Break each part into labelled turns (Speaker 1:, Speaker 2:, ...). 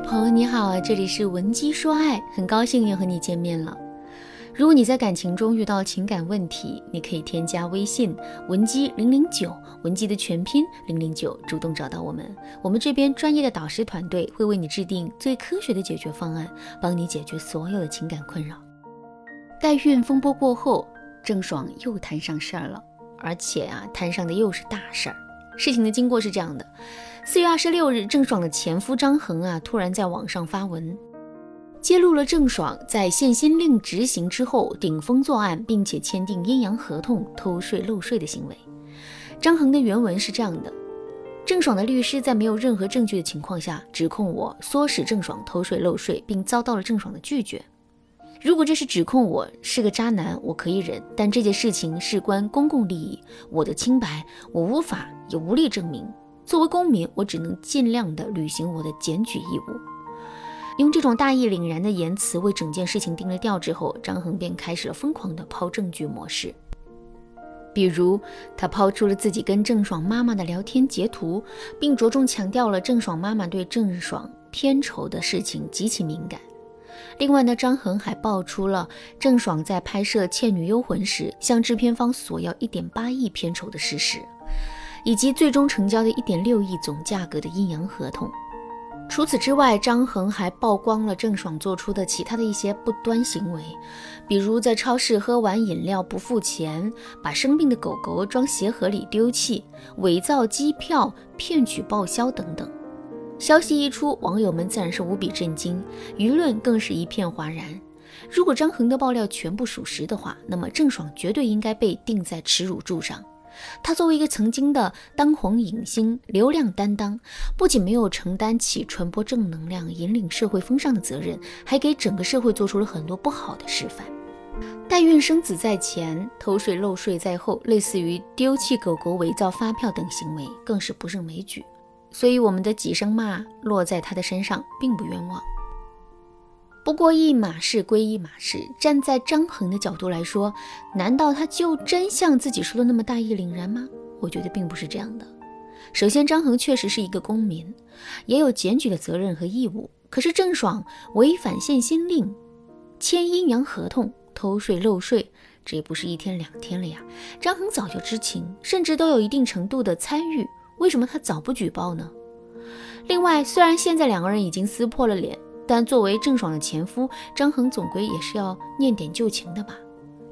Speaker 1: 朋友你好，这里是文姬说爱，很高兴又和你见面了。如果你在感情中遇到情感问题，你可以添加微信文姬零零九，文姬的全拼零零九，主动找到我们，我们这边专业的导师团队会为你制定最科学的解决方案，帮你解决所有的情感困扰。代孕风波过后，郑爽又摊上事儿了，而且啊，摊上的又是大事儿。事情的经过是这样的。四月二十六日，郑爽的前夫张恒啊，突然在网上发文，揭露了郑爽在限薪令执行之后顶风作案，并且签订阴阳合同、偷税漏税的行为。张恒的原文是这样的：郑爽的律师在没有任何证据的情况下，指控我唆使郑爽偷税漏税，并遭到了郑爽的拒绝。如果这是指控我是个渣男，我可以忍，但这件事情事关公共利益，我的清白，我无法也无力证明。作为公民，我只能尽量的履行我的检举义务。用这种大义凛然的言辞为整件事情定了调之后，张恒便开始了疯狂的抛证据模式。比如，他抛出了自己跟郑爽妈妈的聊天截图，并着重强调了郑爽妈妈对郑爽片酬的事情极其敏感。另外呢，张恒还爆出了郑爽在拍摄《倩女幽魂》时向制片方索要一点八亿片酬的事实。以及最终成交的一点六亿总价格的阴阳合同。除此之外，张恒还曝光了郑爽做出的其他的一些不端行为，比如在超市喝完饮料不付钱，把生病的狗狗装鞋盒里丢弃，伪造机票骗取报销等等。消息一出，网友们自然是无比震惊，舆论更是一片哗然。如果张恒的爆料全部属实的话，那么郑爽绝对应该被钉在耻辱柱上。他作为一个曾经的当红影星、流量担当，不仅没有承担起传播正能量、引领社会风尚的责任，还给整个社会做出了很多不好的示范。代孕生子在前，偷税漏税在后，类似于丢弃狗狗、伪造发票等行为，更是不胜枚举。所以，我们的几声骂落在他的身上，并不冤枉。不过一码事归一码事，站在张恒的角度来说，难道他就真像自己说的那么大义凛然吗？我觉得并不是这样的。首先，张恒确实是一个公民，也有检举的责任和义务。可是郑爽违反限薪令、签阴阳合同、偷税漏税，这也不是一天两天了呀。张恒早就知情，甚至都有一定程度的参与，为什么他早不举报呢？另外，虽然现在两个人已经撕破了脸。但作为郑爽的前夫，张恒总归也是要念点旧情的吧。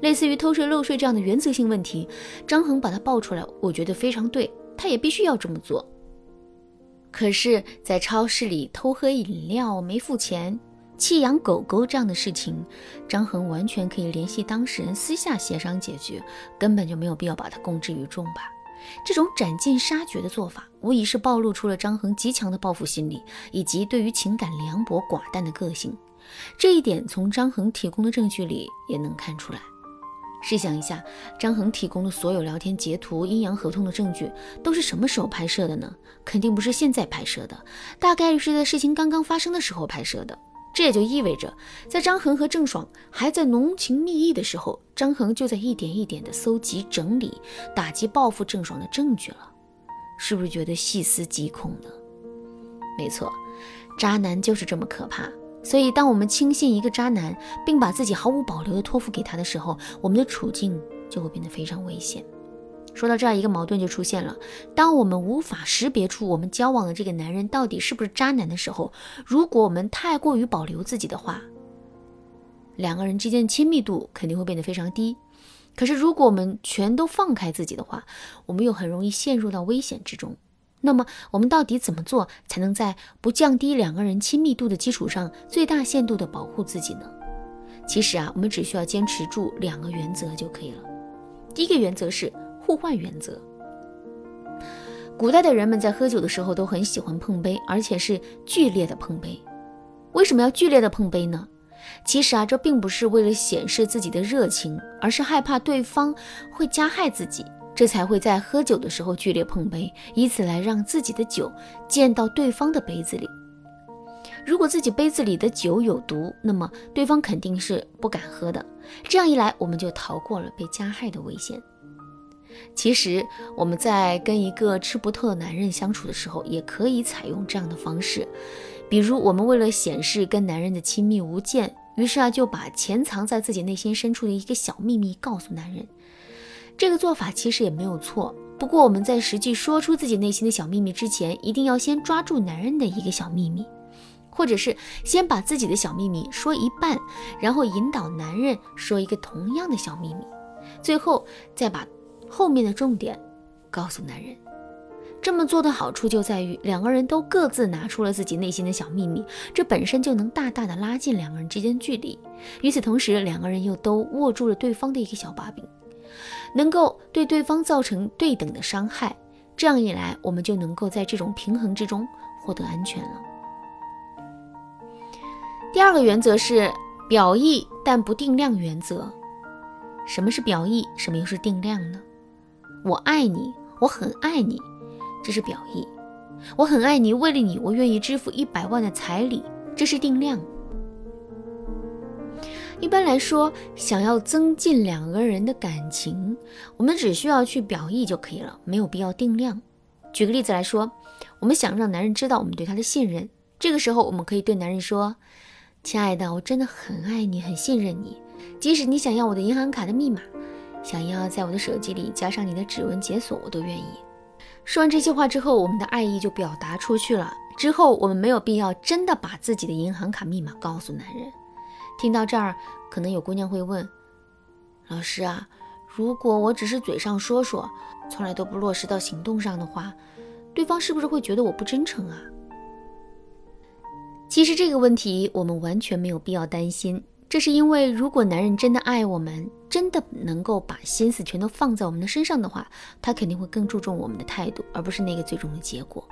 Speaker 1: 类似于偷税漏税这样的原则性问题，张恒把他爆出来，我觉得非常对，他也必须要这么做。可是，在超市里偷喝饮料没付钱、弃养狗狗这样的事情，张恒完全可以联系当事人私下协商解决，根本就没有必要把它公之于众吧。这种斩尽杀绝的做法，无疑是暴露出了张恒极强的报复心理，以及对于情感凉薄寡淡的个性。这一点从张恒提供的证据里也能看出来。试想一下，张恒提供的所有聊天截图、阴阳合同的证据，都是什么时候拍摄的呢？肯定不是现在拍摄的，大概率是在事情刚刚发生的时候拍摄的。这也就意味着，在张恒和郑爽还在浓情蜜意的时候，张恒就在一点一点的搜集、整理、打击、报复郑爽的证据了。是不是觉得细思极恐呢？没错，渣男就是这么可怕。所以，当我们轻信一个渣男，并把自己毫无保留的托付给他的时候，我们的处境就会变得非常危险。说到这儿，一个矛盾就出现了。当我们无法识别出我们交往的这个男人到底是不是渣男的时候，如果我们太过于保留自己的话，两个人之间的亲密度肯定会变得非常低。可是，如果我们全都放开自己的话，我们又很容易陷入到危险之中。那么，我们到底怎么做才能在不降低两个人亲密度的基础上，最大限度的保护自己呢？其实啊，我们只需要坚持住两个原则就可以了。第一个原则是。互换原则。古代的人们在喝酒的时候都很喜欢碰杯，而且是剧烈的碰杯。为什么要剧烈的碰杯呢？其实啊，这并不是为了显示自己的热情，而是害怕对方会加害自己，这才会在喝酒的时候剧烈碰杯，以此来让自己的酒溅到对方的杯子里。如果自己杯子里的酒有毒，那么对方肯定是不敢喝的。这样一来，我们就逃过了被加害的危险。其实我们在跟一个吃不透的男人相处的时候，也可以采用这样的方式。比如，我们为了显示跟男人的亲密无间，于是啊就把潜藏在自己内心深处的一个小秘密告诉男人。这个做法其实也没有错。不过我们在实际说出自己内心的小秘密之前，一定要先抓住男人的一个小秘密，或者是先把自己的小秘密说一半，然后引导男人说一个同样的小秘密，最后再把后面的重点告诉男人。这么做的好处就在于两个人都各自拿出了自己内心的小秘密，这本身就能大大的拉近两个人之间距离。与此同时，两个人又都握住了对方的一个小把柄。能够对对方造成对等的伤害，这样一来，我们就能够在这种平衡之中获得安全了。第二个原则是表意但不定量原则。什么是表意？什么又是定量呢？我爱你，我很爱你，这是表意；我很爱你，为了你，我愿意支付一百万的彩礼，这是定量。一般来说，想要增进两个人的感情，我们只需要去表意就可以了，没有必要定量。举个例子来说，我们想让男人知道我们对他的信任，这个时候我们可以对男人说：“亲爱的，我真的很爱你，很信任你。即使你想要我的银行卡的密码，想要在我的手机里加上你的指纹解锁，我都愿意。”说完这些话之后，我们的爱意就表达出去了。之后我们没有必要真的把自己的银行卡密码告诉男人。听到这儿，可能有姑娘会问：“老师啊，如果我只是嘴上说说，从来都不落实到行动上的话，对方是不是会觉得我不真诚啊？”其实这个问题我们完全没有必要担心，这是因为如果男人真的爱我们，真的能够把心思全都放在我们的身上的话，他肯定会更注重我们的态度，而不是那个最终的结果。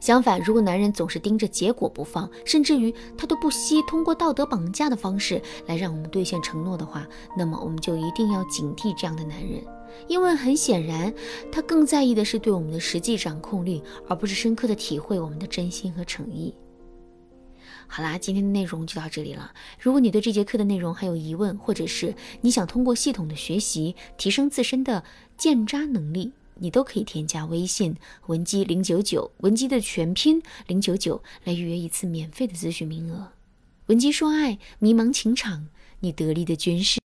Speaker 1: 相反，如果男人总是盯着结果不放，甚至于他都不惜通过道德绑架的方式来让我们兑现承诺的话，那么我们就一定要警惕这样的男人，因为很显然，他更在意的是对我们的实际掌控力，而不是深刻的体会我们的真心和诚意。好啦，今天的内容就到这里了。如果你对这节课的内容还有疑问，或者是你想通过系统的学习提升自身的鉴渣能力，你都可以添加微信文姬零九九，文姬的全拼零九九，来预约一次免费的咨询名额。文姬说爱，迷茫情场，你得力的军师。